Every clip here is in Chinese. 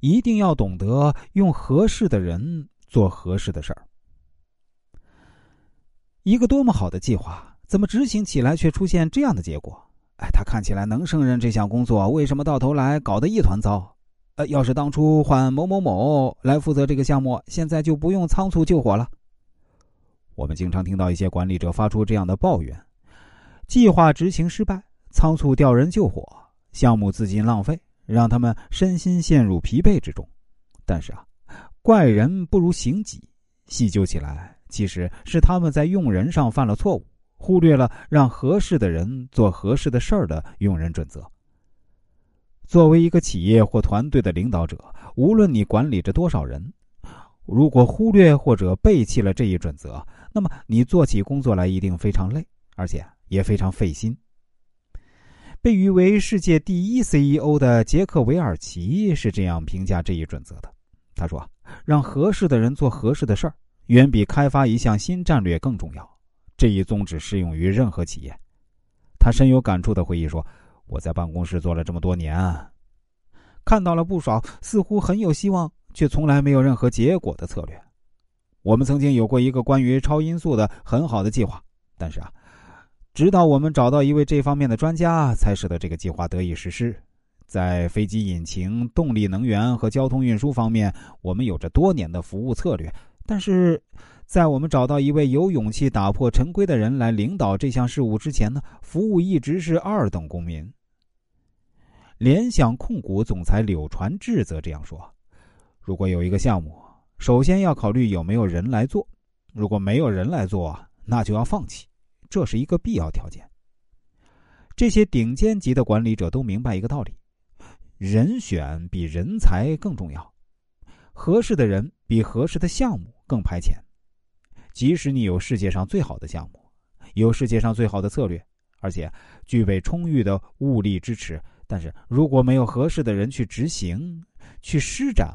一定要懂得用合适的人做合适的事儿。一个多么好的计划，怎么执行起来却出现这样的结果？哎，他看起来能胜任这项工作，为什么到头来搞得一团糟？呃，要是当初换某某某来负责这个项目，现在就不用仓促救火了。我们经常听到一些管理者发出这样的抱怨：计划执行失败，仓促调人救火，项目资金浪费，让他们身心陷入疲惫之中。但是啊，怪人不如行己，细究起来，其实是他们在用人上犯了错误，忽略了让合适的人做合适的事儿的用人准则。作为一个企业或团队的领导者，无论你管理着多少人，如果忽略或者背弃了这一准则，那么你做起工作来一定非常累，而且也非常费心。被誉为世界第一 CEO 的杰克韦尔奇是这样评价这一准则的：“他说，让合适的人做合适的事儿，远比开发一项新战略更重要。这一宗旨适用于任何企业。”他深有感触的回忆说。我在办公室做了这么多年，看到了不少似乎很有希望却从来没有任何结果的策略。我们曾经有过一个关于超音速的很好的计划，但是啊，直到我们找到一位这方面的专家，才使得这个计划得以实施。在飞机引擎、动力能源和交通运输方面，我们有着多年的服务策略，但是。在我们找到一位有勇气打破陈规的人来领导这项事务之前呢，服务一直是二等公民。联想控股总裁柳传志则这样说：“如果有一个项目，首先要考虑有没有人来做，如果没有人来做，那就要放弃，这是一个必要条件。”这些顶尖级的管理者都明白一个道理：人选比人才更重要，合适的人比合适的项目更排前。即使你有世界上最好的项目，有世界上最好的策略，而且具备充裕的物力支持，但是如果没有合适的人去执行、去施展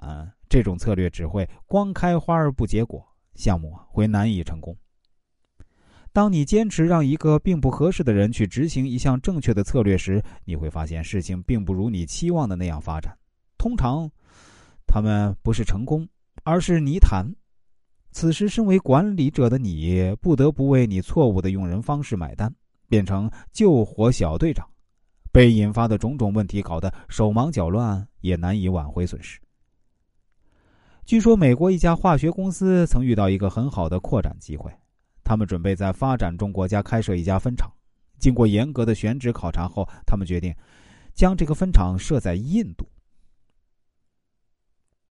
这种策略，只会光开花而不结果，项目会难以成功。当你坚持让一个并不合适的人去执行一项正确的策略时，你会发现事情并不如你期望的那样发展。通常，他们不是成功，而是泥潭。此时，身为管理者的你不得不为你错误的用人方式买单，变成救火小队长，被引发的种种问题搞得手忙脚乱，也难以挽回损失。据说，美国一家化学公司曾遇到一个很好的扩展机会，他们准备在发展中国家开设一家分厂。经过严格的选址考察后，他们决定将这个分厂设在印度。